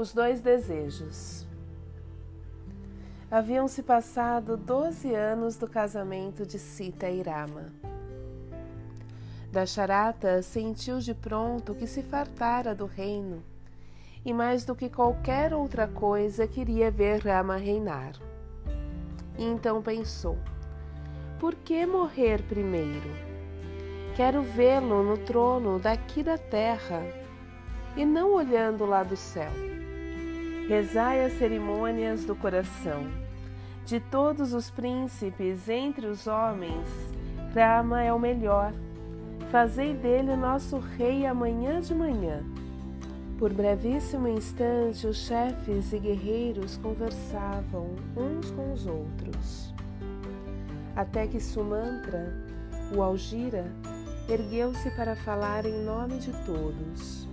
Os dois desejos. Haviam se passado doze anos do casamento de Sita e Rama. Dasharata sentiu de pronto que se fartara do reino e mais do que qualquer outra coisa queria ver Rama reinar. E então pensou: por que morrer primeiro? Quero vê-lo no trono daqui da terra e não olhando lá do céu. Rezai as cerimônias do coração. De todos os príncipes entre os homens, Rama é o melhor. Fazei dele nosso rei amanhã de manhã. Por brevíssimo instante, os chefes e guerreiros conversavam uns com os outros. Até que Sumantra, o Algira, ergueu-se para falar em nome de todos.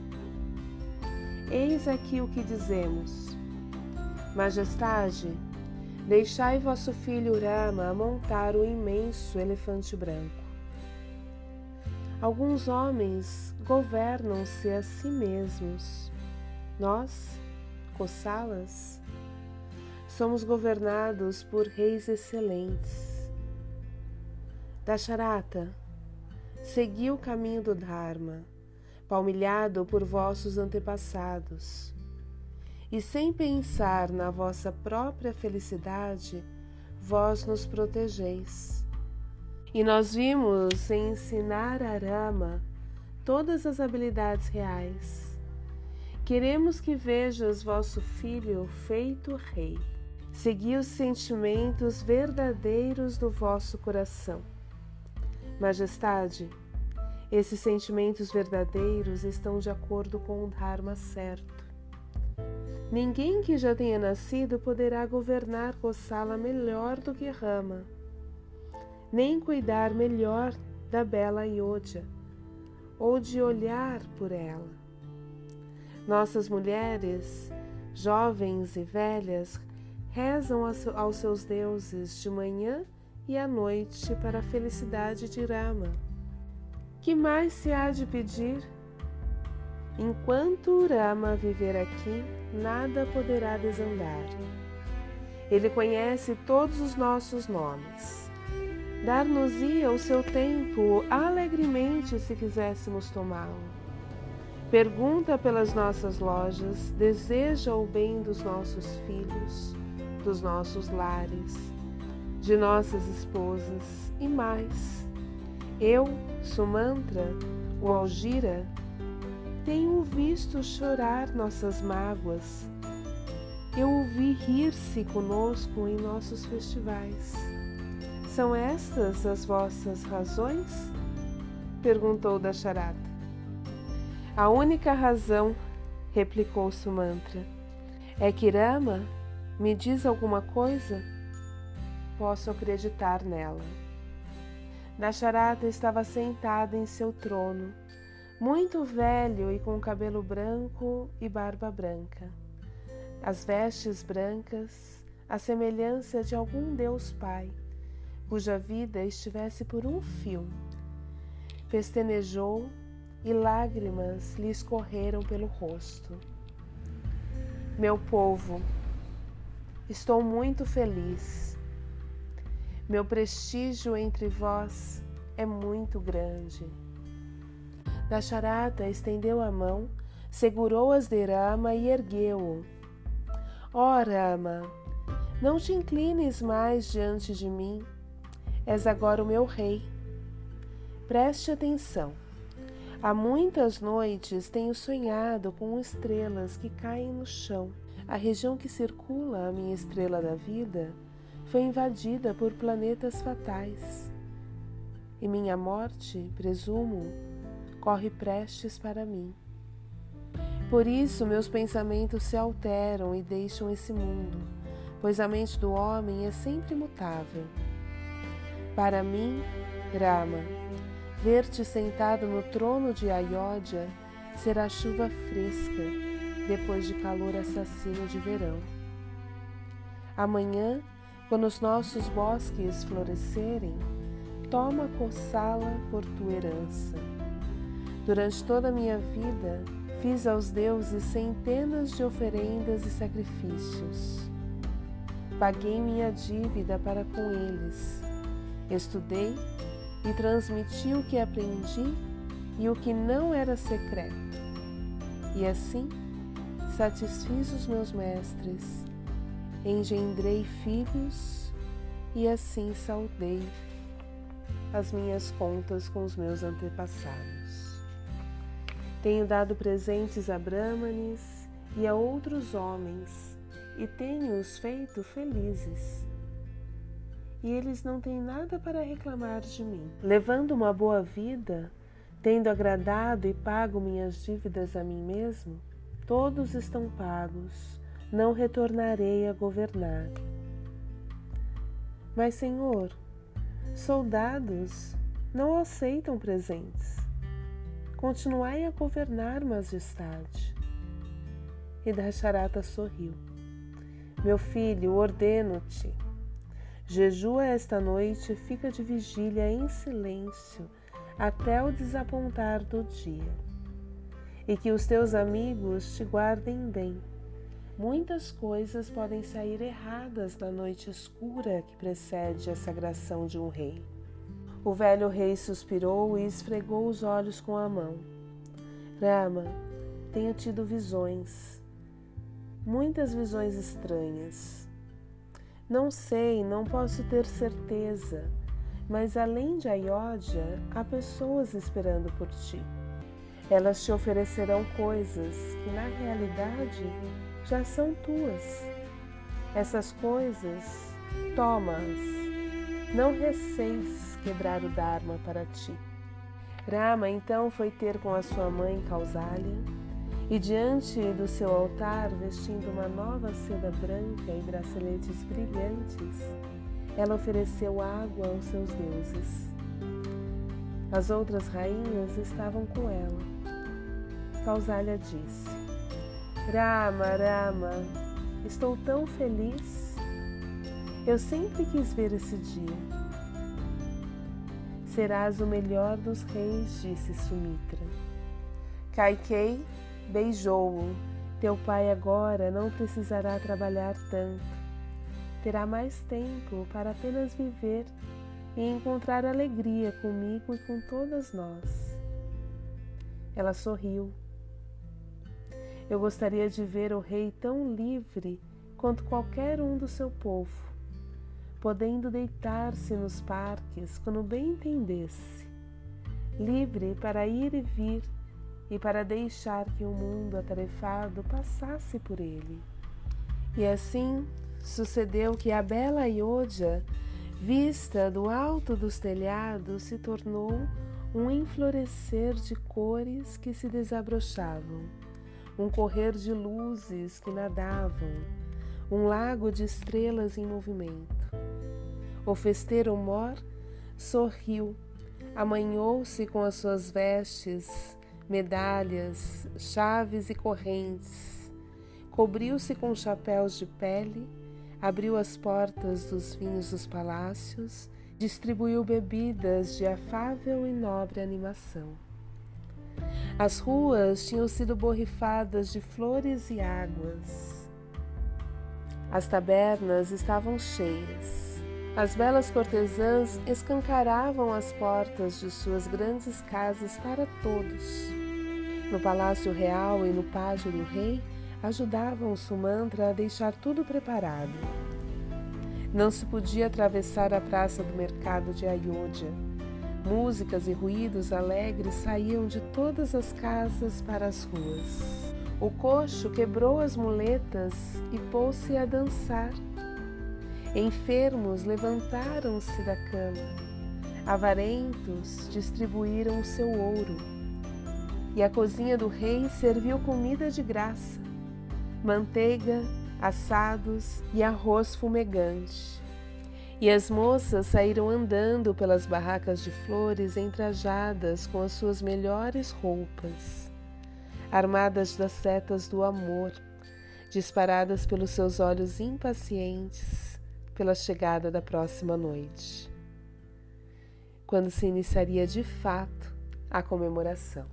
Eis aqui o que dizemos. Majestade, deixai vosso filho Rama montar o imenso elefante branco. Alguns homens governam-se a si mesmos. Nós, Kossalas, somos governados por reis excelentes. Dasharata, segui o caminho do Dharma palmilhado por vossos antepassados. E sem pensar na vossa própria felicidade, vós nos protegeis. E nós vimos ensinar a Rama todas as habilidades reais. Queremos que vejas vosso filho feito rei. Segui os sentimentos verdadeiros do vosso coração. Majestade, esses sentimentos verdadeiros estão de acordo com o Dharma certo. Ninguém que já tenha nascido poderá governar Kosala melhor do que Rama, nem cuidar melhor da bela Yodha, ou de olhar por ela. Nossas mulheres, jovens e velhas, rezam aos seus deuses de manhã e à noite para a felicidade de Rama. Que mais se há de pedir? Enquanto Rama viver aqui, nada poderá desandar. Ele conhece todos os nossos nomes. Dar-nos-ia o seu tempo alegremente se quiséssemos tomá-lo. Pergunta pelas nossas lojas, deseja o bem dos nossos filhos, dos nossos lares, de nossas esposas e mais eu, Sumantra, o Algira, tenho visto chorar nossas mágoas. Eu ouvi rir-se conosco em nossos festivais. São estas as vossas razões? perguntou Dasharata. A única razão, replicou Sumantra, é que Rama me diz alguma coisa? Posso acreditar nela. Dasharata estava sentado em seu trono, muito velho e com cabelo branco e barba branca. As vestes brancas, a semelhança de algum Deus Pai, cuja vida estivesse por um fio. Pestenejou e lágrimas lhe escorreram pelo rosto. Meu povo, estou muito feliz meu prestígio entre vós é muito grande. Dasharata estendeu a mão, segurou as de Rama e ergueu-o. Ó oh, Rama, não te inclines mais diante de mim, és agora o meu rei. Preste atenção. Há muitas noites tenho sonhado com estrelas que caem no chão. A região que circula a minha estrela da vida foi invadida por planetas fatais. E minha morte, presumo, corre prestes para mim. Por isso meus pensamentos se alteram e deixam esse mundo, pois a mente do homem é sempre mutável. Para mim, Rama, ver-te sentado no trono de Ayodhya será chuva fresca depois de calor assassino de verão. Amanhã quando os nossos bosques florescerem, toma Coçala por tua herança. Durante toda a minha vida, Fiz aos deuses centenas de oferendas e sacrifícios. Paguei minha dívida para com eles. Estudei e transmiti o que aprendi e o que não era secreto. E assim satisfiz os meus mestres, engendrei filhos e assim saudei as minhas contas com os meus antepassados. Tenho dado presentes a Brahmanes e a outros homens e tenho-os feito felizes. E eles não têm nada para reclamar de mim. Levando uma boa vida, tendo agradado e pago minhas dívidas a mim mesmo, todos estão pagos, não retornarei a governar. Mas, Senhor, soldados não aceitam presentes. Continuai a governar, majestade. E Dasharata sorriu. Meu filho, ordeno-te. Jejua esta noite e fica de vigília em silêncio até o desapontar do dia e que os teus amigos te guardem bem. Muitas coisas podem sair erradas na noite escura que precede a sagração de um rei. O velho rei suspirou e esfregou os olhos com a mão. Rama, tenho tido visões, muitas visões estranhas. Não sei, não posso ter certeza, mas além de Ayodhya, há pessoas esperando por ti. Elas te oferecerão coisas que na realidade já são tuas. Essas coisas, toma-as. Não receis quebrar o Dharma para ti. Rama então foi ter com a sua mãe Kausalya e diante do seu altar, vestindo uma nova seda branca e braceletes brilhantes, ela ofereceu água aos seus deuses. As outras rainhas estavam com ela Kausalya disse: Rama, Rama, estou tão feliz. Eu sempre quis ver esse dia. Serás o melhor dos reis, disse Sumitra. Kaikei beijou-o. Teu pai agora não precisará trabalhar tanto. Terá mais tempo para apenas viver e encontrar alegria comigo e com todas nós. Ela sorriu eu gostaria de ver o rei tão livre quanto qualquer um do seu povo, podendo deitar-se nos parques quando bem entendesse, livre para ir e vir e para deixar que o mundo atarefado passasse por ele. E assim sucedeu que a bela Iodia, vista do alto dos telhados, se tornou um enflorescer de cores que se desabrochavam um correr de luzes que nadavam, um lago de estrelas em movimento. O festeiro mor sorriu, amanhou-se com as suas vestes, medalhas, chaves e correntes, cobriu-se com chapéus de pele, abriu as portas dos vinhos dos palácios, distribuiu bebidas de afável e nobre animação. As ruas tinham sido borrifadas de flores e águas. As tabernas estavam cheias. As belas cortesãs escancaravam as portas de suas grandes casas para todos. No palácio real e no pátio do rei, ajudavam Sumantra a deixar tudo preparado. Não se podia atravessar a praça do mercado de Ayodhya Músicas e ruídos alegres saíam de todas as casas para as ruas. O coxo quebrou as muletas e pôs-se a dançar. Enfermos levantaram-se da cama. Avarentos distribuíram o seu ouro. E a cozinha do rei serviu comida de graça: manteiga, assados e arroz fumegante. E as moças saíram andando pelas barracas de flores entrajadas com as suas melhores roupas, armadas das setas do amor, disparadas pelos seus olhos impacientes pela chegada da próxima noite, quando se iniciaria de fato a comemoração.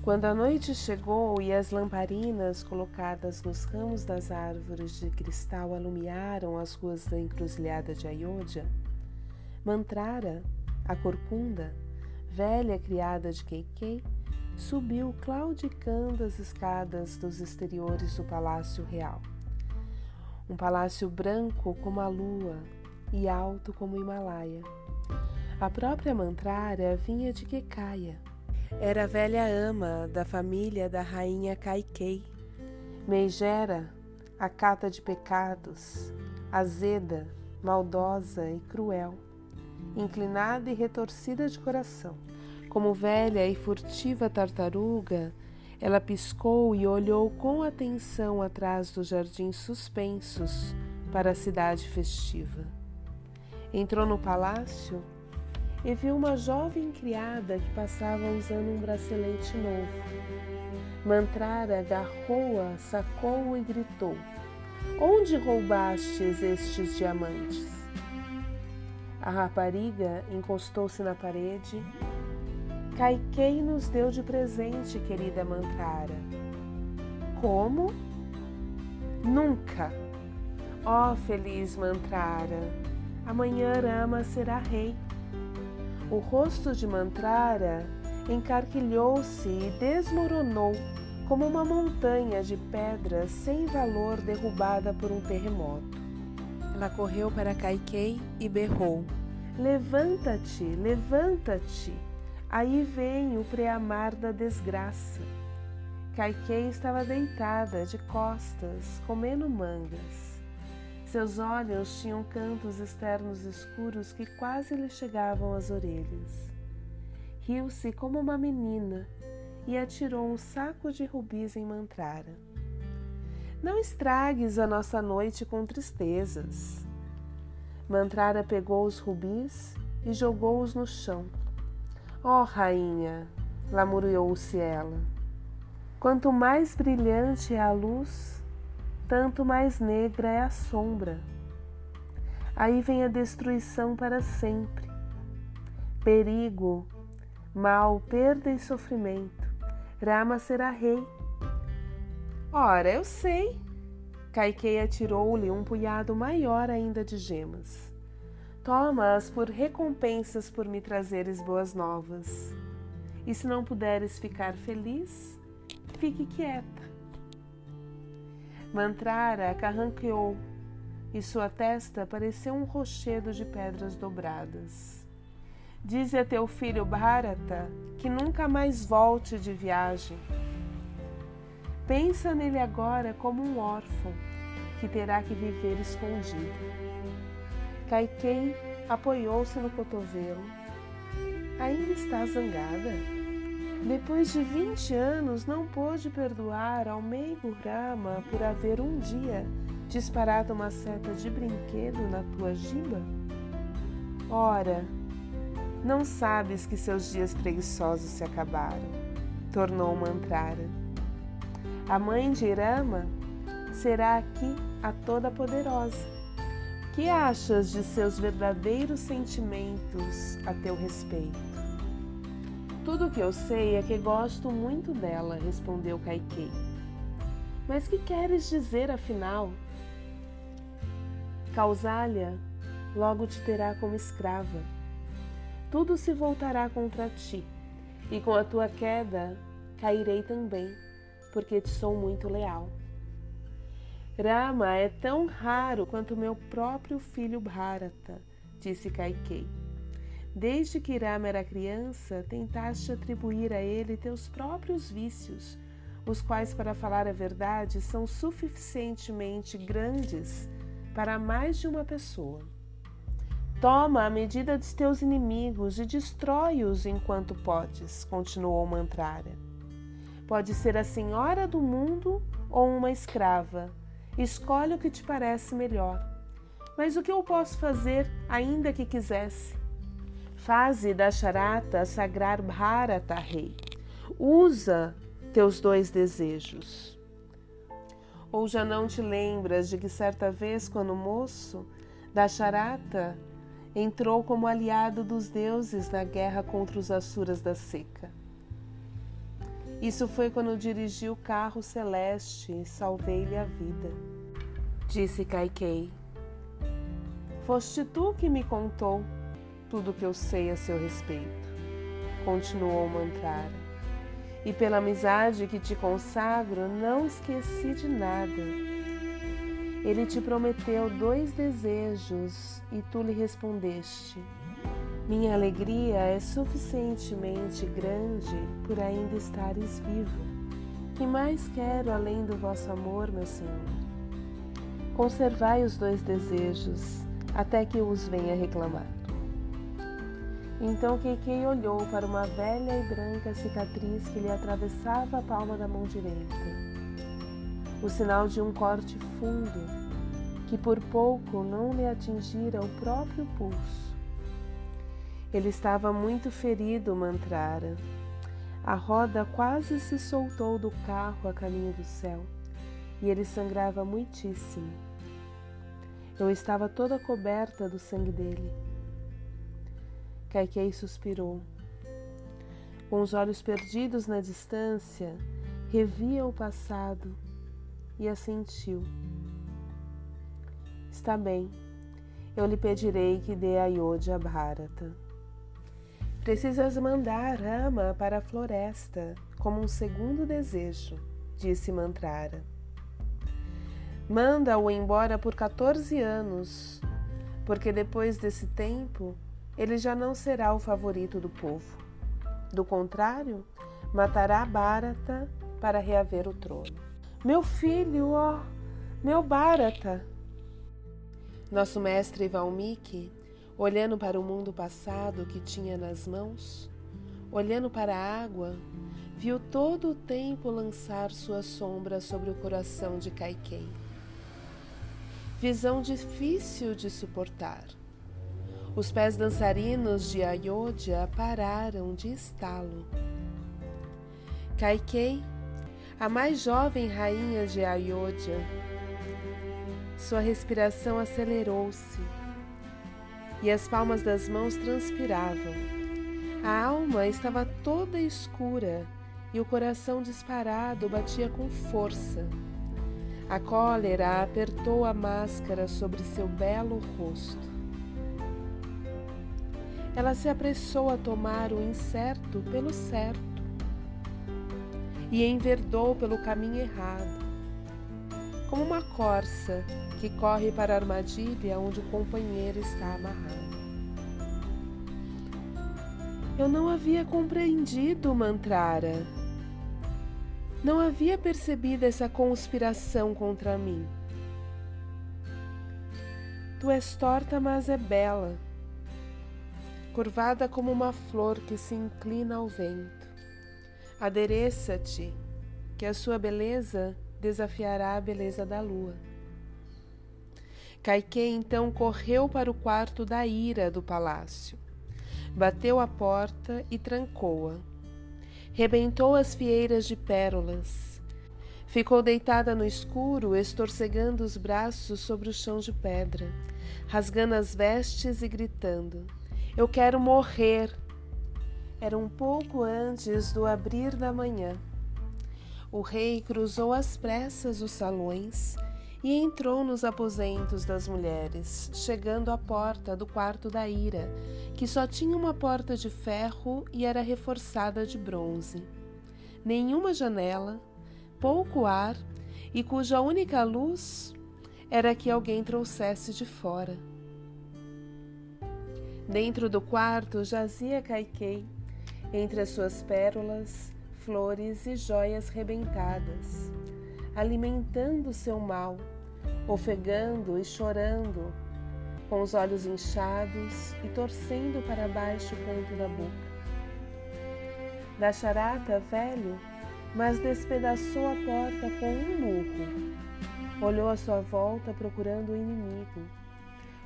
Quando a noite chegou e as lamparinas colocadas nos ramos das árvores de cristal alumiaram as ruas da encruzilhada de Ayodhya, Mantrara, a corcunda, velha criada de Keikei, subiu claudicando as escadas dos exteriores do palácio real. Um palácio branco como a lua e alto como o Himalaia. A própria Mantrara vinha de Kekaya era velha ama da família da rainha Kaikei. Meigera, a cata de pecados, azeda, maldosa e cruel, inclinada e retorcida de coração. Como velha e furtiva tartaruga, ela piscou e olhou com atenção atrás dos jardins suspensos para a cidade festiva. Entrou no palácio e viu uma jovem criada que passava usando um bracelete novo. Mantrara agarrou-a, sacou-o e gritou: Onde roubastes estes diamantes? A rapariga encostou-se na parede. Caiquei nos deu de presente, querida Mantrara. Como? Nunca! Ó oh, feliz Mantrara, amanhã Rama será rei. O rosto de Mantrara encarquilhou-se e desmoronou como uma montanha de pedras sem valor derrubada por um terremoto. Ela correu para Kaikei e berrou: Levanta-te, levanta-te! Aí vem o preamar da desgraça. Kaikei estava deitada de costas, comendo mangas. Seus olhos tinham cantos externos escuros que quase lhe chegavam às orelhas. Riu-se como uma menina e atirou um saco de rubis em Mantrara. Não estragues a nossa noite com tristezas. Mantrara pegou os rubis e jogou-os no chão. Oh, rainha, lamuriou-se ela, quanto mais brilhante é a luz, tanto mais negra é a sombra. Aí vem a destruição para sempre. Perigo, mal, perda e sofrimento. Rama será rei. Ora, eu sei. Kaikei atirou-lhe um punhado maior ainda de gemas. Toma-as por recompensas por me trazeres boas novas. E se não puderes ficar feliz, fique quieta. Mantrara carranqueou e sua testa pareceu um rochedo de pedras dobradas. Dize a teu filho Bharata que nunca mais volte de viagem. Pensa nele agora como um órfão que terá que viver escondido. Kaikei apoiou-se no cotovelo. Ainda está zangada? Depois de vinte anos, não pôde perdoar ao meigo Rama por haver um dia disparado uma seta de brinquedo na tua giba? Ora, não sabes que seus dias preguiçosos se acabaram, tornou Mantrara. A mãe de Rama será aqui a Toda-Poderosa. Que achas de seus verdadeiros sentimentos a teu respeito? Tudo o que eu sei é que gosto muito dela, respondeu Kaikei. Mas que queres dizer afinal? Causália logo te terá como escrava. Tudo se voltará contra ti, e com a tua queda cairei também, porque te sou muito leal. Rama é tão raro quanto meu próprio filho Bharata, disse Kaikei. Desde que Rama era criança, tentaste atribuir a ele teus próprios vícios, os quais, para falar a verdade, são suficientemente grandes para mais de uma pessoa. Toma a medida dos teus inimigos e destrói-os enquanto podes, continuou Mantrara. Pode ser a senhora do mundo ou uma escrava. Escolhe o que te parece melhor. Mas o que eu posso fazer, ainda que quisesse? Faze da charata sagrar Bharata rei. Usa teus dois desejos. Ou já não te lembras de que certa vez, quando moço, da charata entrou como aliado dos deuses na guerra contra os Asuras da seca? Isso foi quando dirigi o carro celeste e salvei-lhe a vida. Disse Kaikei. Foste tu que me contou tudo o que eu sei a seu respeito. Continuou Mantrara. E pela amizade que te consagro, não esqueci de nada. Ele te prometeu dois desejos e tu lhe respondeste: minha alegria é suficientemente grande por ainda estares vivo. Que mais quero além do vosso amor, meu Senhor? Conservai os dois desejos até que os venha reclamar. Então Kekei olhou para uma velha e branca cicatriz que lhe atravessava a palma da mão direita. O sinal de um corte fundo que por pouco não lhe atingira o próprio pulso. Ele estava muito ferido, Mantrara. A roda quase se soltou do carro a caminho do céu e ele sangrava muitíssimo. Eu estava toda coberta do sangue dele. Kaikei suspirou. Com os olhos perdidos na distância, revia o passado e assentiu. Está bem, eu lhe pedirei que dê a Yodha Bharata. Precisas mandar Rama para a floresta como um segundo desejo, disse Mantrara. Manda-o embora por 14 anos, porque depois desse tempo ele já não será o favorito do povo. Do contrário, matará Bharata para reaver o trono. Meu filho, ó, meu Bharata! Nosso mestre Valmiki olhando para o mundo passado que tinha nas mãos, olhando para a água, viu todo o tempo lançar sua sombra sobre o coração de Kaikei. Visão difícil de suportar. Os pés dançarinos de Ayodhya pararam de estalo. Kaikei, a mais jovem rainha de Ayodhya, sua respiração acelerou-se e as palmas das mãos transpiravam. A alma estava toda escura e o coração disparado batia com força. A cólera apertou a máscara sobre seu belo rosto. Ela se apressou a tomar o incerto pelo certo e enverdou pelo caminho errado, como uma corça que corre para a armadilha onde o companheiro está amarrado. Eu não havia compreendido, Mantrara. Não havia percebido essa conspiração contra mim. Tu és torta, mas é bela, curvada como uma flor que se inclina ao vento. Adereça-te, que a sua beleza desafiará a beleza da lua. Caiquê então correu para o quarto da ira do palácio. Bateu a porta e trancou-a. Rebentou as fieiras de pérolas. Ficou deitada no escuro, estorcegando os braços sobre o chão de pedra, rasgando as vestes e gritando: Eu quero morrer! Era um pouco antes do abrir da manhã. O rei cruzou às pressas os salões e entrou nos aposentos das mulheres, chegando à porta do quarto da ira, que só tinha uma porta de ferro e era reforçada de bronze. Nenhuma janela, pouco ar e cuja única luz era que alguém trouxesse de fora. Dentro do quarto jazia Caiquei, entre as suas pérolas, flores e joias rebentadas, alimentando seu mal ofegando e chorando, com os olhos inchados e torcendo para baixo o canto da boca. Da charata, velho, mas despedaçou a porta com um murro. Olhou à sua volta procurando o inimigo.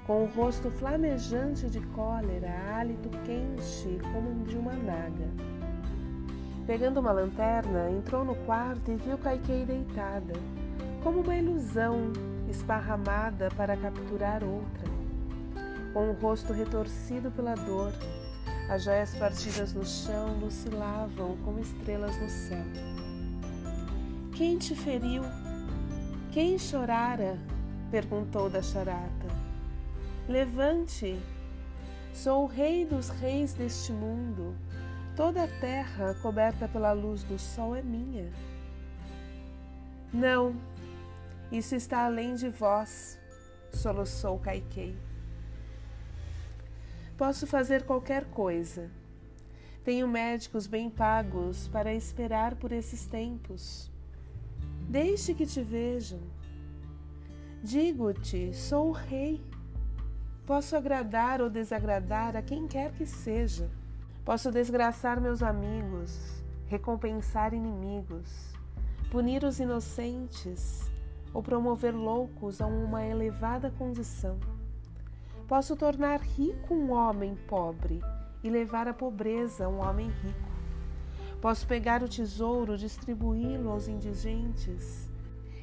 Com o rosto flamejante de cólera, hálito quente como de uma naga. Pegando uma lanterna, entrou no quarto e viu Kaikei deitada, como uma ilusão esparramada para capturar outra. Com o rosto retorcido pela dor, As joias partidas no chão lucilavam como estrelas no céu. Quem te feriu? Quem chorara? perguntou da charata. Levante, sou o rei dos reis deste mundo. Toda a terra coberta pela luz do sol é minha. Não, isso está além de vós, soluçou Caiquei. Posso fazer qualquer coisa. Tenho médicos bem pagos para esperar por esses tempos. Deixe que te vejam. Digo-te, sou o rei. Posso agradar ou desagradar a quem quer que seja. Posso desgraçar meus amigos, recompensar inimigos, punir os inocentes ou promover loucos a uma elevada condição. Posso tornar rico um homem pobre e levar à pobreza um homem rico. Posso pegar o tesouro, distribuí-lo aos indigentes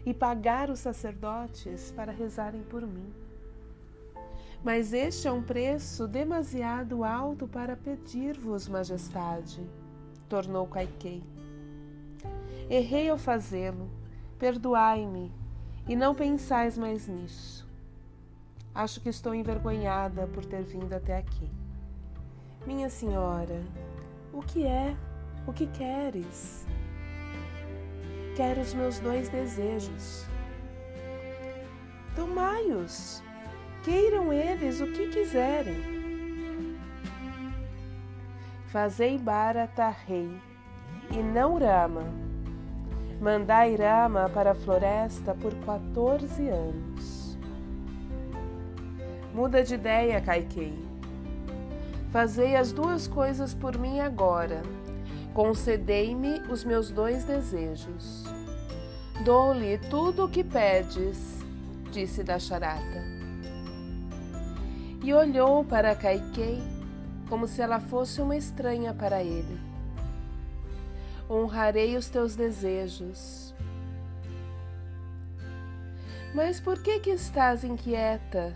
e pagar os sacerdotes para rezarem por mim. Mas este é um preço demasiado alto para pedir-vos, majestade, tornou Caiquei. Errei ao fazê-lo, perdoai-me e não pensais mais nisso. Acho que estou envergonhada por ter vindo até aqui. Minha senhora, o que é? O que queres? Quero os meus dois desejos. Tomai-os, queiram eles o que quiserem. Fazei Bharata rei, e não Rama. Mandai Rama para a floresta por 14 anos. Muda de ideia, Kaikei. Fazei as duas coisas por mim agora Concedei-me os meus dois desejos. Dou-lhe tudo o que pedes, disse Dasharata. E olhou para Kaikei como se ela fosse uma estranha para ele. Honrarei os teus desejos. Mas por que que estás inquieta,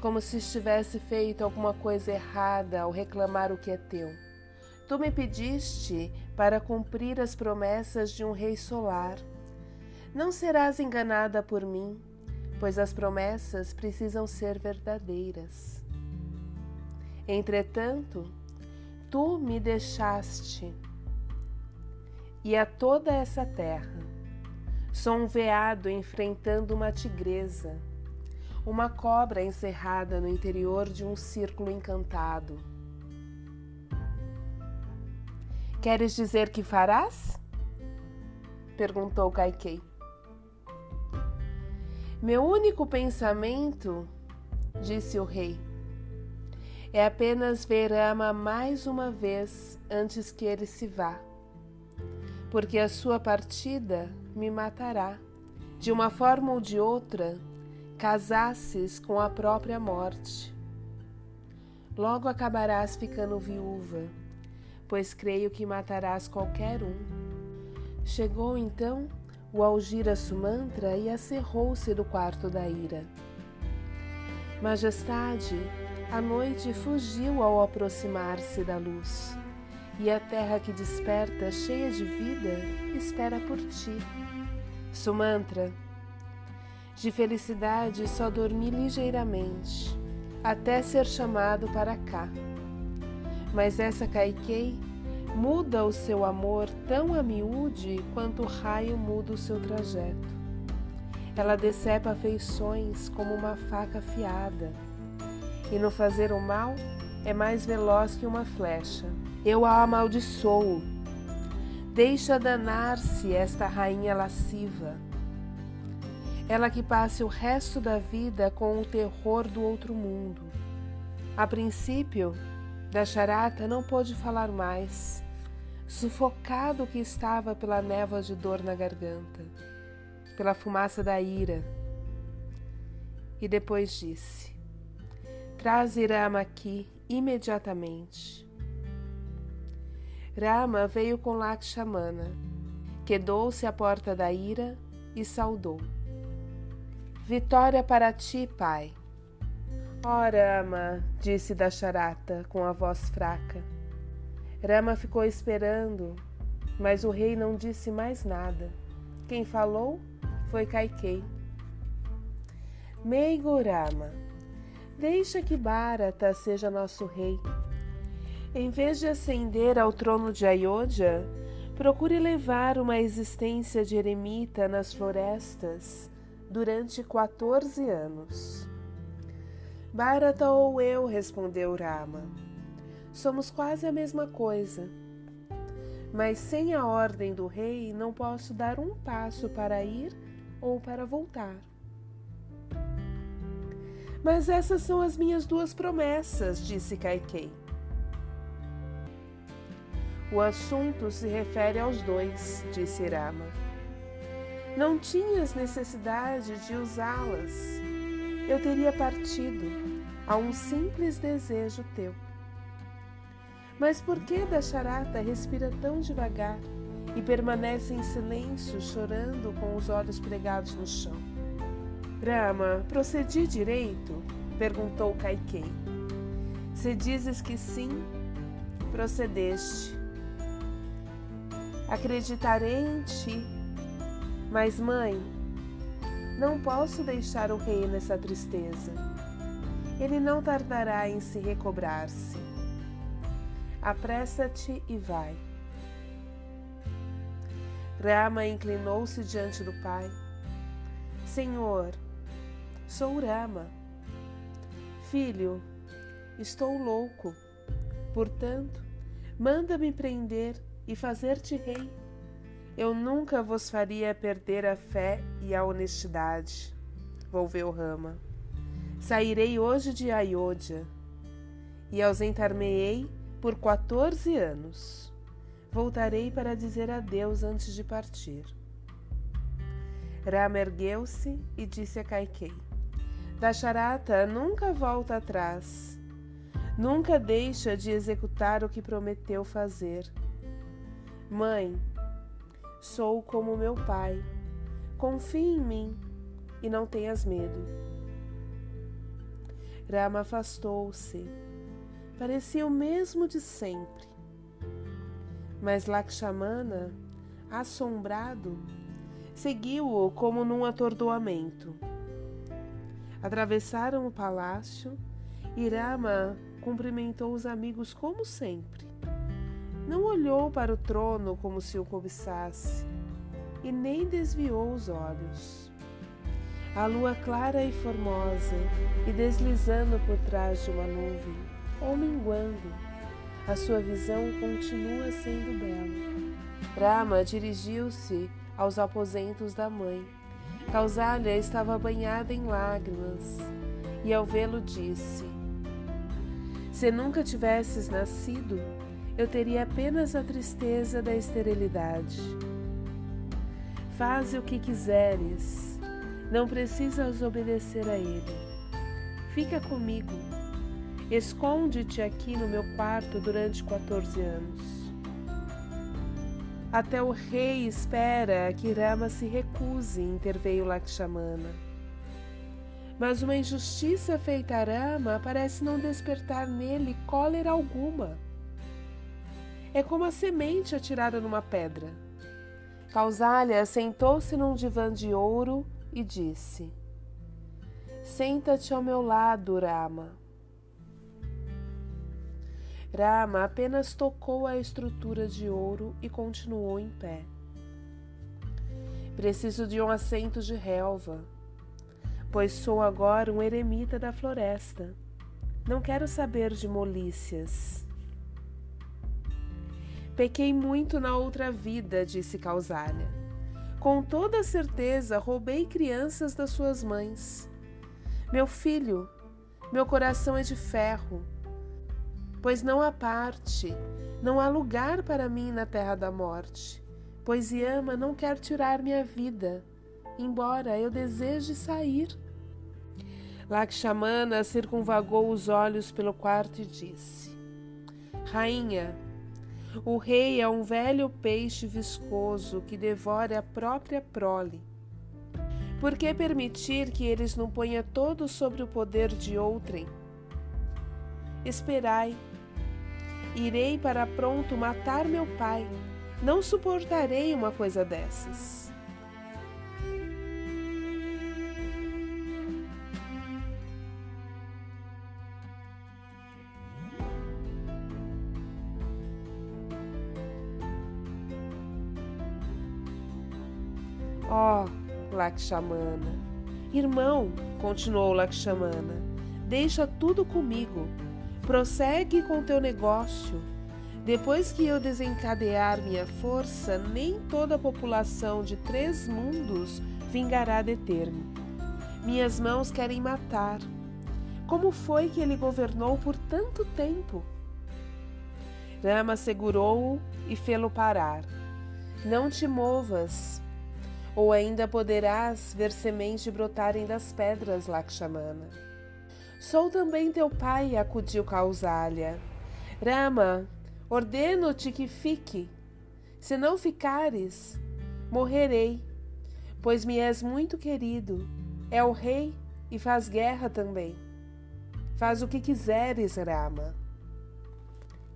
como se estivesse feito alguma coisa errada ao reclamar o que é teu? Tu me pediste para cumprir as promessas de um rei solar. Não serás enganada por mim, pois as promessas precisam ser verdadeiras. Entretanto, tu me deixaste, e a toda essa terra sou um veado enfrentando uma tigresa, uma cobra encerrada no interior de um círculo encantado Queres dizer que farás? perguntou Kaikei. Meu único pensamento, disse o rei, é apenas ver Ama mais uma vez antes que ele se vá, porque a sua partida me matará, de uma forma ou de outra, casasses com a própria morte. Logo acabarás ficando viúva pois creio que matarás qualquer um. Chegou então o Algira Sumantra e acerrou-se do quarto da ira. Majestade, a noite fugiu ao aproximar-se da luz, e a terra que desperta, cheia de vida, espera por ti. Sumantra, de felicidade só dormi ligeiramente, até ser chamado para cá mas essa Kaikei muda o seu amor tão a miúde quanto o raio muda o seu trajeto. Ela decepa afeições como uma faca afiada, e no fazer o mal é mais veloz que uma flecha. Eu a amaldiçoo. Deixa danar-se esta rainha lasciva. Ela que passe o resto da vida com o terror do outro mundo. A princípio, Dasharata não pôde falar mais, sufocado que estava pela névoa de dor na garganta, pela fumaça da ira. E depois disse: Traze Rama aqui imediatamente. Rama veio com Lakshamana, quedou-se à porta da ira e saudou. Vitória para ti, pai. Ora, ama, disse Dasharata com a voz fraca. Rama ficou esperando, mas o rei não disse mais nada. Quem falou foi Kaikei. Meigurama, deixa que Bharata seja nosso rei. Em vez de ascender ao trono de Ayodhya, procure levar uma existência de eremita nas florestas durante 14 anos. Bharata ou eu, respondeu Rama. Somos quase a mesma coisa. Mas sem a ordem do rei não posso dar um passo para ir ou para voltar. Mas essas são as minhas duas promessas, disse Kaikei. O assunto se refere aos dois, disse Rama. Não tinhas necessidade de usá-las. Eu teria partido a um simples desejo teu. Mas por que Dasharata respira tão devagar e permanece em silêncio, chorando com os olhos pregados no chão? Rama, procedi direito? perguntou Kaikei. Se dizes que sim, procedeste. Acreditarei em ti. Mas, mãe, não posso deixar o rei nessa tristeza. Ele não tardará em se recobrar-se. Apressa-te e vai. Rama inclinou-se diante do pai. Senhor, sou Rama. Filho, estou louco. Portanto, manda-me prender e fazer-te rei. Eu nunca vos faria perder a fé e a honestidade. Volveu Rama. Sairei hoje de Ayodhya e ausentar-me-ei por quatorze anos. Voltarei para dizer adeus antes de partir. Rama ergueu-se e disse a Kaikei: Dasharata nunca volta atrás. Nunca deixa de executar o que prometeu fazer. Mãe, sou como meu pai. Confie em mim e não tenhas medo. Rama afastou-se. Parecia o mesmo de sempre. Mas Lakshmana, assombrado, seguiu-o como num atordoamento. Atravessaram o palácio e Rama cumprimentou os amigos como sempre. Não olhou para o trono como se o cobiçasse e nem desviou os olhos. A lua clara e formosa e deslizando por trás de uma nuvem, ou minguando, a sua visão continua sendo bela. Rama dirigiu-se aos aposentos da mãe. Causália estava banhada em lágrimas e, ao vê-lo, disse: Se nunca tivesses nascido, eu teria apenas a tristeza da esterilidade. Faze o que quiseres, não precisas obedecer a ele. Fica comigo. Esconde-te aqui no meu quarto durante 14 anos. Até o rei espera que Rama se recuse, interveio Lakshmana. Mas uma injustiça feita a Rama parece não despertar nele cólera alguma é como a semente atirada numa pedra. Causália sentou-se num divã de ouro e disse: Senta-te ao meu lado, Rama. Rama apenas tocou a estrutura de ouro e continuou em pé. Preciso de um assento de relva, pois sou agora um eremita da floresta. Não quero saber de molícias. Pequei muito na outra vida, disse Causália. Com toda certeza roubei crianças das suas mães. Meu filho, meu coração é de ferro, pois não há parte, não há lugar para mim na terra da morte, pois Yama não quer tirar minha vida, embora eu deseje sair. Lakshmana circunvagou os olhos pelo quarto e disse: Rainha, o rei é um velho peixe viscoso que devora a própria prole. Por que permitir que eles não ponham todos sobre o poder de outrem? Esperai. Irei para pronto matar meu pai. Não suportarei uma coisa dessas. Oh, Lakshmana. Irmão, continuou Lakshmana, deixa tudo comigo. Prossegue com teu negócio. Depois que eu desencadear minha força, nem toda a população de três mundos vingará deter-me. Minhas mãos querem matar. Como foi que ele governou por tanto tempo? Rama segurou-o e fê-lo parar. Não te movas, ou ainda poderás ver semente brotarem das pedras, Lakshmana. Sou também teu pai, acudiu Kausalya. Rama, ordeno-te que fique. Se não ficares, morrerei, pois me és muito querido. É o rei e faz guerra também. Faz o que quiseres, Rama.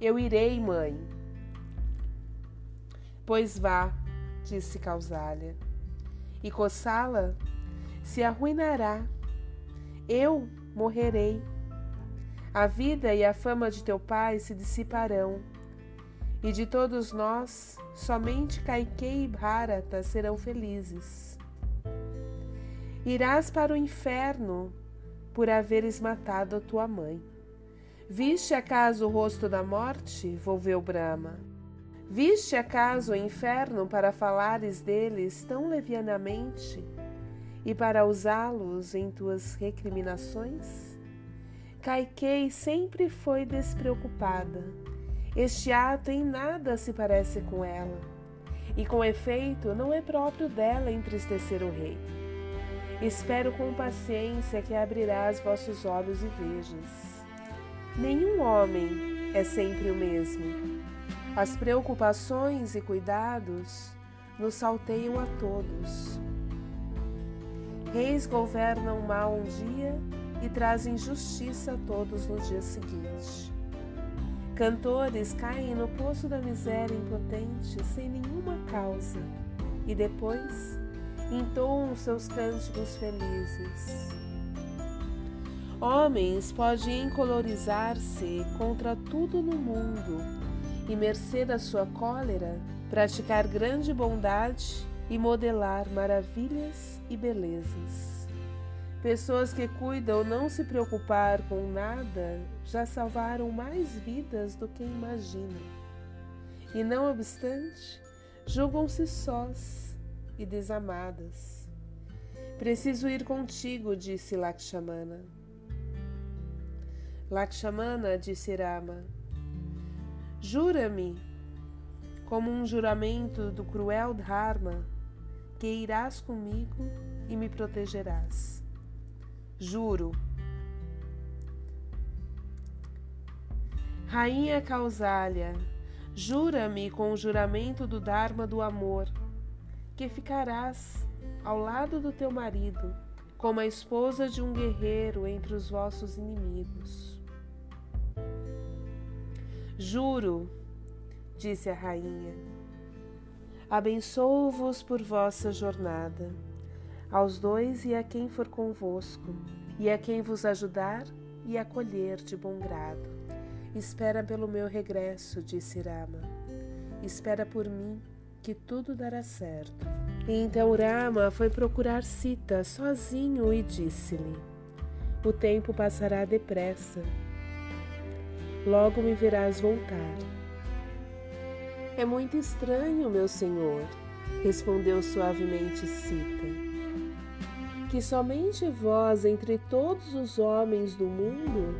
Eu irei, mãe. Pois vá, disse Kausalya e coçá-la se arruinará. Eu morrerei. A vida e a fama de teu pai se dissiparão, e de todos nós, somente Kaikei e Bharata serão felizes. Irás para o inferno por haveres matado a tua mãe. Viste acaso o rosto da morte? volveu Brahma. Viste acaso o inferno para falares deles tão levianamente e para usá-los em tuas recriminações? Caiquei sempre foi despreocupada. Este ato em nada se parece com ela, e com efeito não é próprio dela entristecer o rei. Espero com paciência que abrirás vossos olhos e vejas. Nenhum homem é sempre o mesmo as preocupações e cuidados nos salteiam a todos. Reis governam mal um dia e trazem justiça a todos no dia seguinte. Cantores caem no poço da miséria impotente sem nenhuma causa e depois entoam seus cânticos felizes. Homens podem encolorizar-se contra tudo no mundo e, mercê da sua cólera, praticar grande bondade e modelar maravilhas e belezas. Pessoas que cuidam não se preocupar com nada já salvaram mais vidas do que imaginam. E não obstante, julgam-se sós e desamadas. Preciso ir contigo, disse Lakshmana. Lakshmana disse Rama Jura-me, como um juramento do cruel Dharma, que irás comigo e me protegerás. Juro. Rainha Causália, jura-me com o juramento do Dharma do amor, que ficarás ao lado do teu marido, como a esposa de um guerreiro entre os vossos inimigos. Juro, disse a rainha, abençoo-vos por vossa jornada, aos dois e a quem for convosco, e a quem vos ajudar e acolher de bom grado. Espera pelo meu regresso, disse Rama. Espera por mim, que tudo dará certo. E então Rama foi procurar Sita sozinho e disse-lhe: O tempo passará depressa logo me verás voltar. É muito estranho, meu senhor, respondeu suavemente Sita, que somente vós, entre todos os homens do mundo,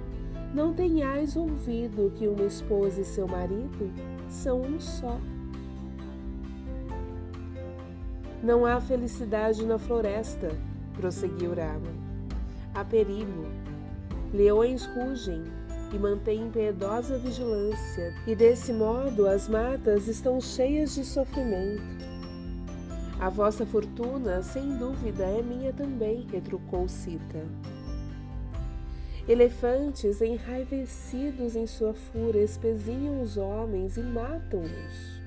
não tenhais ouvido que uma esposa e seu marido são um só. Não há felicidade na floresta, prosseguiu Rama. Há perigo. Leões rugem, e mantém impiedosa vigilância, e desse modo as matas estão cheias de sofrimento. A vossa fortuna, sem dúvida, é minha também, retrucou Sita. Elefantes enraivecidos em sua fúria espezinham os homens e matam-nos.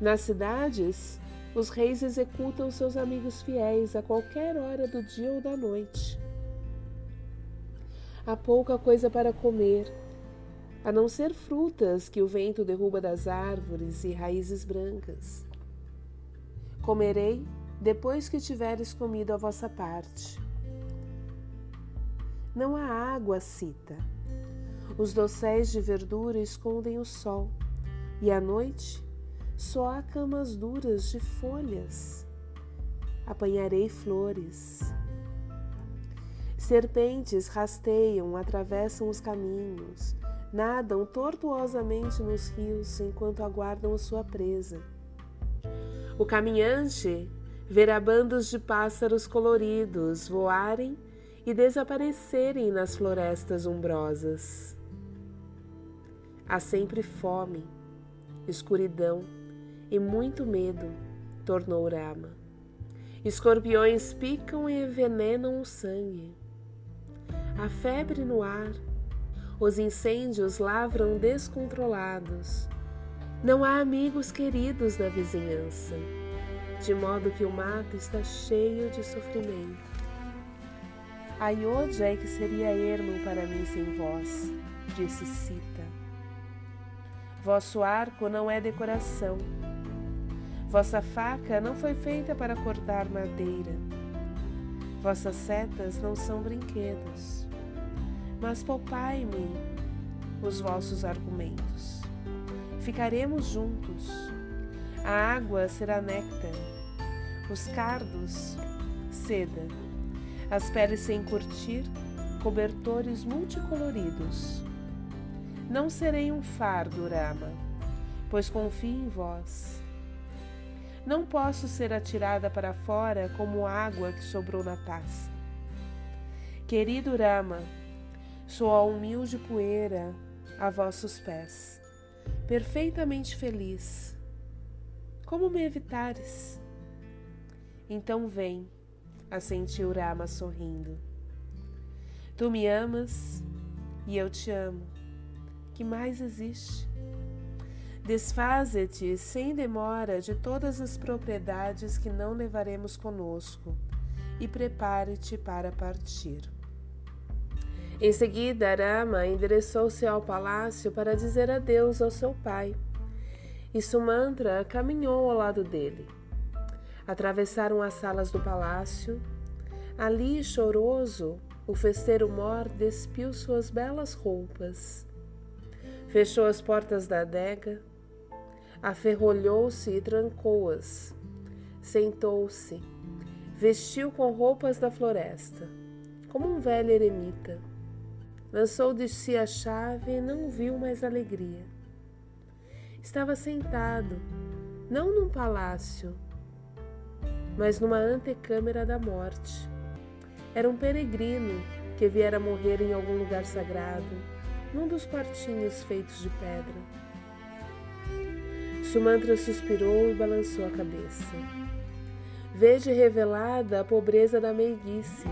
Nas cidades, os reis executam seus amigos fiéis a qualquer hora do dia ou da noite. Há pouca coisa para comer, a não ser frutas que o vento derruba das árvores e raízes brancas. Comerei depois que tiveres comido a vossa parte. Não há água, cita. Os dosséis de verdura escondem o sol, e à noite só há camas duras de folhas. Apanharei flores. Serpentes rasteiam, atravessam os caminhos, nadam tortuosamente nos rios enquanto aguardam sua presa. O caminhante verá bandos de pássaros coloridos voarem e desaparecerem nas florestas umbrosas. Há sempre fome, escuridão e muito medo, tornou Rama. Escorpiões picam e envenenam o sangue. Há febre no ar, os incêndios lavram descontrolados. Não há amigos queridos na vizinhança, de modo que o mato está cheio de sofrimento. Ai, onde é que seria ermo para mim sem vós? Disse Sita. Vosso arco não é decoração. Vossa faca não foi feita para cortar madeira. Vossas setas não são brinquedos. Mas poupai-me os vossos argumentos. Ficaremos juntos. A água será néctar, os cardos, seda as peles sem curtir, cobertores multicoloridos. Não serei um fardo, Rama, pois confio em vós. Não posso ser atirada para fora como água que sobrou na taça. Querido Rama, sou a humilde poeira a vossos pés, perfeitamente feliz. Como me evitares? Então vem assentiu Rama sorrindo. Tu me amas e eu te amo. Que mais existe? Desfaze-te sem demora de todas as propriedades que não levaremos conosco e prepare-te para partir. Em seguida, Rama endereçou-se ao palácio para dizer adeus ao seu pai, e Sumantra caminhou ao lado dele. Atravessaram as salas do palácio. Ali, choroso, o festeiro mor despiu suas belas roupas. Fechou as portas da adega, aferrolhou-se e trancou-as. Sentou-se, vestiu com roupas da floresta, como um velho eremita. Lançou de si a chave e não viu mais alegria. Estava sentado, não num palácio, mas numa antecâmara da morte. Era um peregrino que viera morrer em algum lugar sagrado, num dos quartinhos feitos de pedra. Sumantra suspirou e balançou a cabeça. Veja revelada a pobreza da meiguice,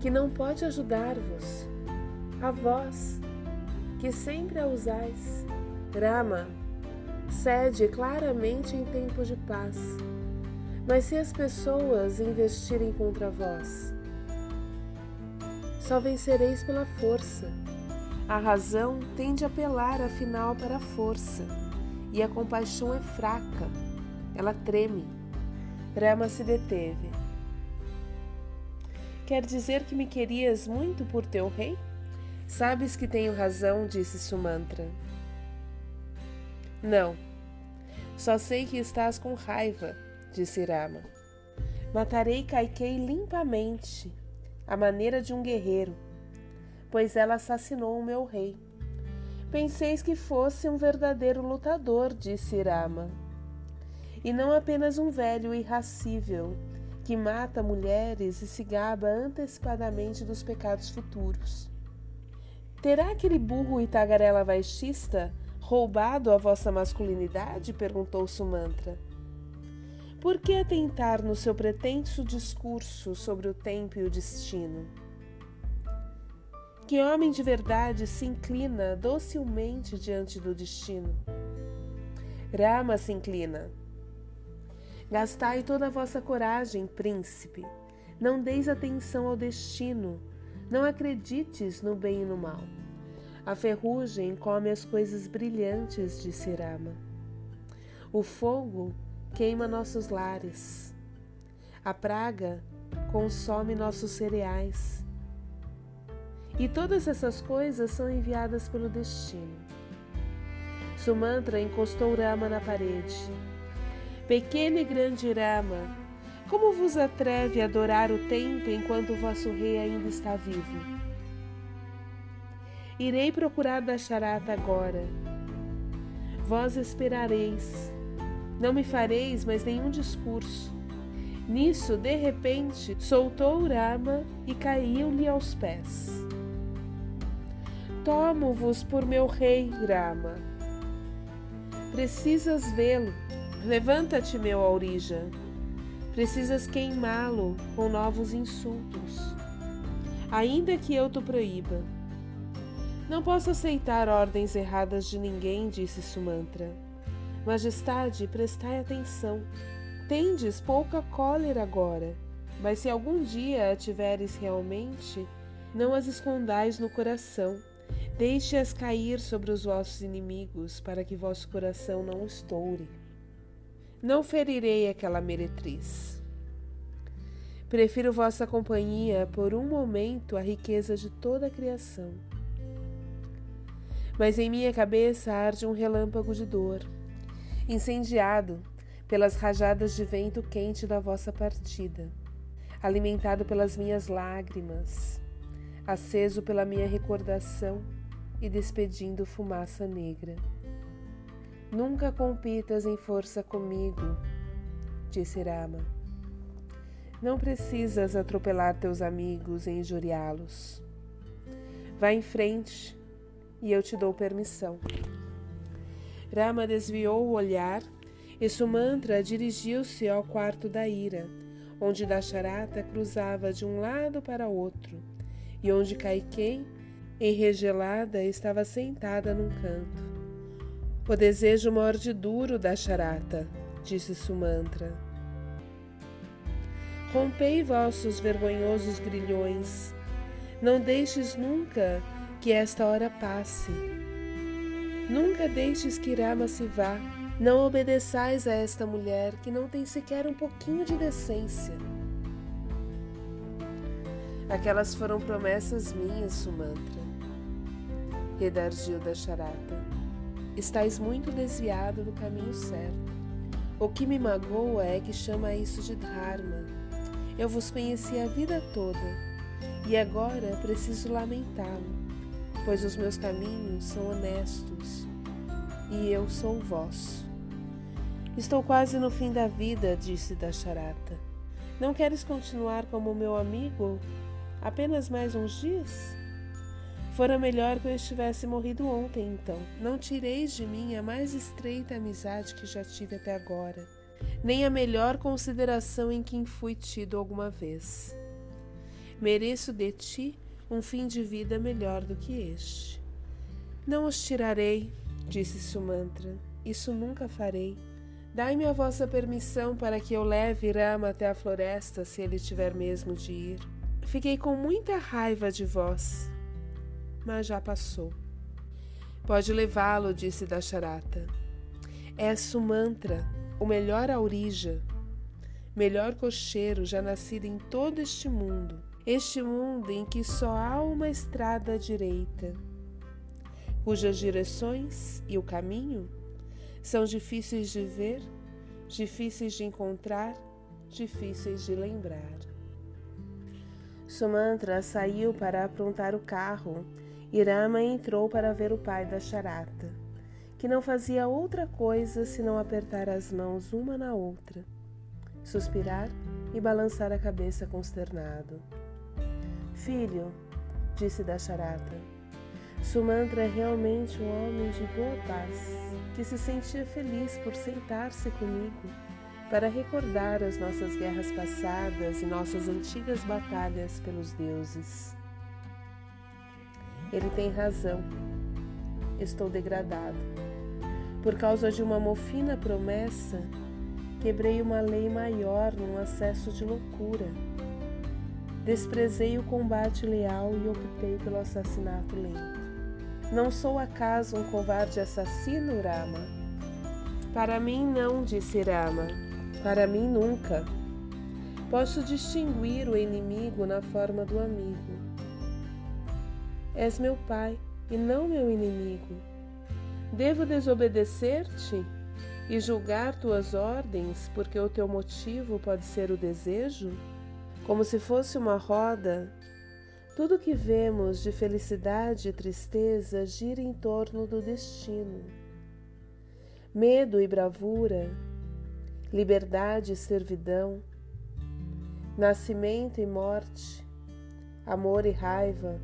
que não pode ajudar-vos, a vós, que sempre a usais. Rama cede claramente em tempo de paz mas se as pessoas investirem contra vós, só vencereis pela força. A razão tende a apelar afinal para a força, e a compaixão é fraca, ela treme. Rama se deteve. Quer dizer que me querias muito por teu rei? Sabes que tenho razão, disse Sumantra. Não, só sei que estás com raiva disse Rama. Matarei Kaikei limpamente, à maneira de um guerreiro, pois ela assassinou o meu rei. Penseis que fosse um verdadeiro lutador, disse Rama, e não apenas um velho irracível que mata mulheres e se gaba antecipadamente dos pecados futuros. Terá aquele burro e tagarela vaixista roubado a vossa masculinidade? perguntou Sumantra. Por que atentar no seu pretenso discurso sobre o tempo e o destino? Que homem de verdade se inclina docilmente diante do destino? Rama se inclina. Gastai toda a vossa coragem, príncipe. Não deis atenção ao destino. Não acredites no bem e no mal. A ferrugem come as coisas brilhantes, disse Rama. O fogo queima nossos lares. A praga consome nossos cereais. E todas essas coisas são enviadas pelo destino. Sumantra encostou Rama na parede. Pequeno e grande Rama, como vos atreve a adorar o tempo enquanto o vosso rei ainda está vivo? Irei procurar Dasharata agora. Vós esperareis. Não me fareis mais nenhum discurso. Nisso, de repente, soltou Rama e caiu-lhe aos pés. Tomo-vos por meu rei, Rama. Precisas vê-lo. Levanta-te, meu Aurija. Precisas queimá-lo com novos insultos. Ainda que eu te proíba. Não posso aceitar ordens erradas de ninguém, disse Sumantra. Majestade, prestai atenção. Tendes pouca cólera agora, mas se algum dia a tiveres realmente, não as escondais no coração. Deixe-as cair sobre os vossos inimigos, para que vosso coração não estoure. Não ferirei aquela meretriz. Prefiro vossa companhia por um momento à riqueza de toda a criação. Mas em minha cabeça arde um relâmpago de dor, incendiado pelas rajadas de vento quente da vossa partida, alimentado pelas minhas lágrimas, aceso pela minha recordação e despedindo fumaça negra. Nunca compitas em força comigo, disse Rama. Não precisas atropelar teus amigos e injuriá-los. Vá em frente e eu te dou permissão. Rama desviou o olhar e Sumantra dirigiu-se ao quarto da ira, onde Dasharata cruzava de um lado para outro e onde Kaiken enregelada, estava sentada num canto. O desejo morde duro da charata, disse Sumantra. Rompei vossos vergonhosos grilhões. Não deixes nunca que esta hora passe. Nunca deixes que Rama se vá. Não obedeçais a esta mulher que não tem sequer um pouquinho de decência. Aquelas foram promessas minhas, Sumantra redargiu da charata. Estais muito desviado do caminho certo. O que me magoa é que chama isso de Dharma. Eu vos conheci a vida toda e agora preciso lamentá-lo, pois os meus caminhos são honestos e eu sou vosso. Estou quase no fim da vida, disse Dasharata. Não queres continuar como meu amigo apenas mais uns dias? Fora melhor que eu estivesse morrido ontem, então. Não tireis de mim a mais estreita amizade que já tive até agora, nem a melhor consideração em quem fui tido alguma vez. Mereço de ti um fim de vida melhor do que este. Não os tirarei, disse Sumantra. Isso nunca farei. Dai-me a vossa permissão para que eu leve Rama até a floresta, se ele tiver mesmo de ir. Fiquei com muita raiva de vós mas já passou. Pode levá-lo, disse Dasharata. É Sumantra, o melhor aurija, melhor cocheiro já nascido em todo este mundo, este mundo em que só há uma estrada à direita, cujas direções e o caminho são difíceis de ver, difíceis de encontrar, difíceis de lembrar. Sumantra saiu para aprontar o carro Irama entrou para ver o pai da charata, que não fazia outra coisa senão apertar as mãos uma na outra, suspirar e balançar a cabeça consternado. Filho, disse da charata, Sumantra é realmente um homem de boa paz, que se sentia feliz por sentar-se comigo para recordar as nossas guerras passadas e nossas antigas batalhas pelos deuses. Ele tem razão. Estou degradado. Por causa de uma mofina promessa, quebrei uma lei maior num acesso de loucura. Desprezei o combate leal e optei pelo assassinato lento. Não sou acaso um covarde assassino, Rama? Para mim não, disse Rama. Para mim nunca. Posso distinguir o inimigo na forma do amigo. És meu pai e não meu inimigo. Devo desobedecer-te e julgar tuas ordens porque o teu motivo pode ser o desejo? Como se fosse uma roda, tudo que vemos de felicidade e tristeza gira em torno do destino. Medo e bravura, liberdade e servidão, nascimento e morte, amor e raiva,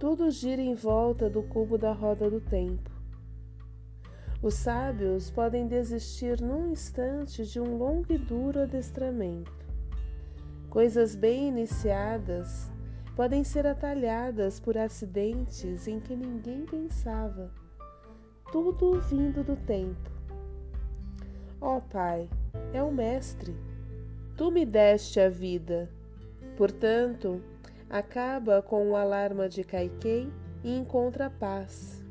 tudo gira em volta do cubo da roda do tempo. Os sábios podem desistir num instante de um longo e duro adestramento Coisas bem iniciadas podem ser atalhadas por acidentes em que ninguém pensava, tudo vindo do tempo. Ó oh, Pai, é o Mestre. Tu me deste a vida. Portanto, acaba com o alarma de Caiquei e encontra paz.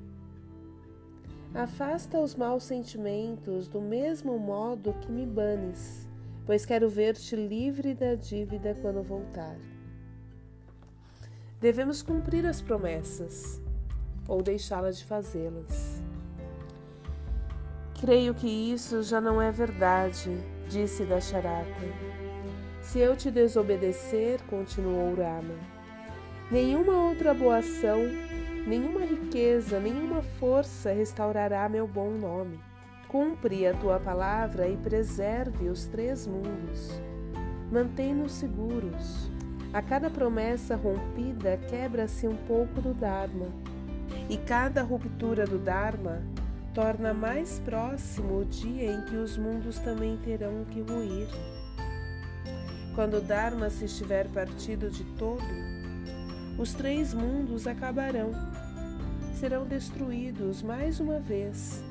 Afasta os maus sentimentos do mesmo modo que me banes pois quero ver-te livre da dívida quando voltar. Devemos cumprir as promessas ou deixá-las de fazê-las. Creio que isso já não é verdade, disse Dasharata. Se eu te desobedecer, continuou Rama, nenhuma outra boa ação, nenhuma riqueza, nenhuma força restaurará meu bom nome. Cumpre a tua palavra e preserve os três mundos. Mantém-nos seguros. A cada promessa rompida quebra-se um pouco do Dharma, e cada ruptura do Dharma torna mais próximo o dia em que os mundos também terão que ruir. Quando o Dharma se estiver partido de todo, os três mundos acabarão, serão destruídos mais uma vez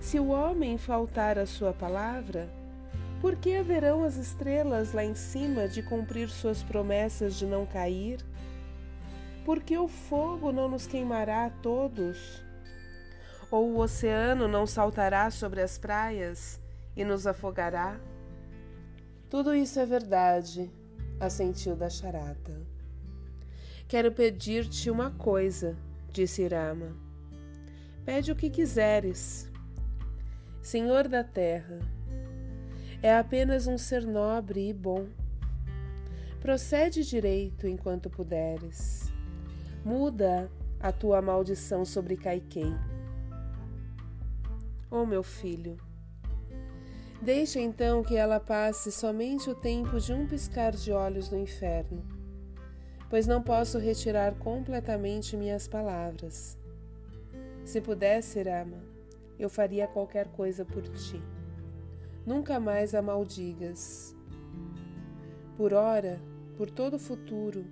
se o homem faltar a sua palavra, por que haverão as estrelas lá em cima de cumprir suas promessas de não cair? Por que o fogo não nos queimará a todos? Ou o oceano não saltará sobre as praias e nos afogará? Tudo isso é verdade, assentiu da charata. Quero pedir-te uma coisa, disse Irama. Pede o que quiseres, Senhor da terra, é apenas um ser nobre e bom. Procede direito enquanto puderes. Muda a tua maldição sobre Caiquém. Oh, meu filho, deixa então que ela passe somente o tempo de um piscar de olhos no inferno, pois não posso retirar completamente minhas palavras. Se pudesse, Rama, eu faria qualquer coisa por ti. Nunca mais a maldigas. Por ora, por todo o futuro,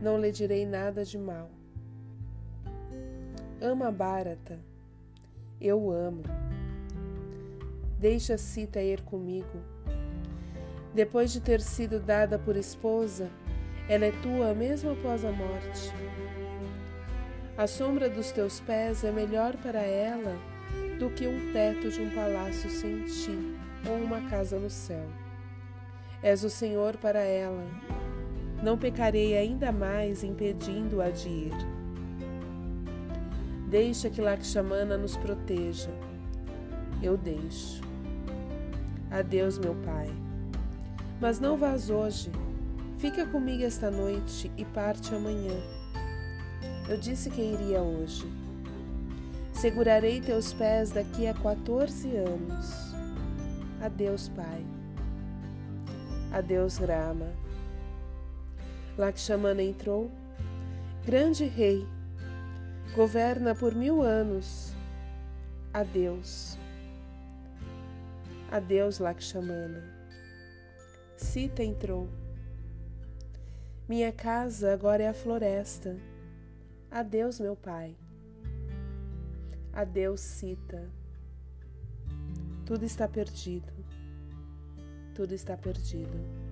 não lhe direi nada de mal. Ama Bharata, eu amo. Deixa Sita ir comigo. Depois de ter sido dada por esposa, ela é tua mesmo após a morte. A sombra dos teus pés é melhor para ela do que um teto de um palácio sem ti ou uma casa no céu. És o Senhor para ela. Não pecarei ainda mais impedindo-a de ir. Deixa que Lakshmana nos proteja. Eu deixo. Adeus, meu pai. Mas não vás hoje. Fica comigo esta noite e parte amanhã. Eu disse que iria hoje. Segurarei teus pés daqui a 14 anos. Adeus, Pai. Adeus, Grama. Lakshmana entrou. Grande rei, governa por mil anos. Adeus. Adeus, Lakshmana. Sita entrou. Minha casa agora é a floresta. Adeus, meu pai. Adeus, Sita. Tudo está perdido. Tudo está perdido.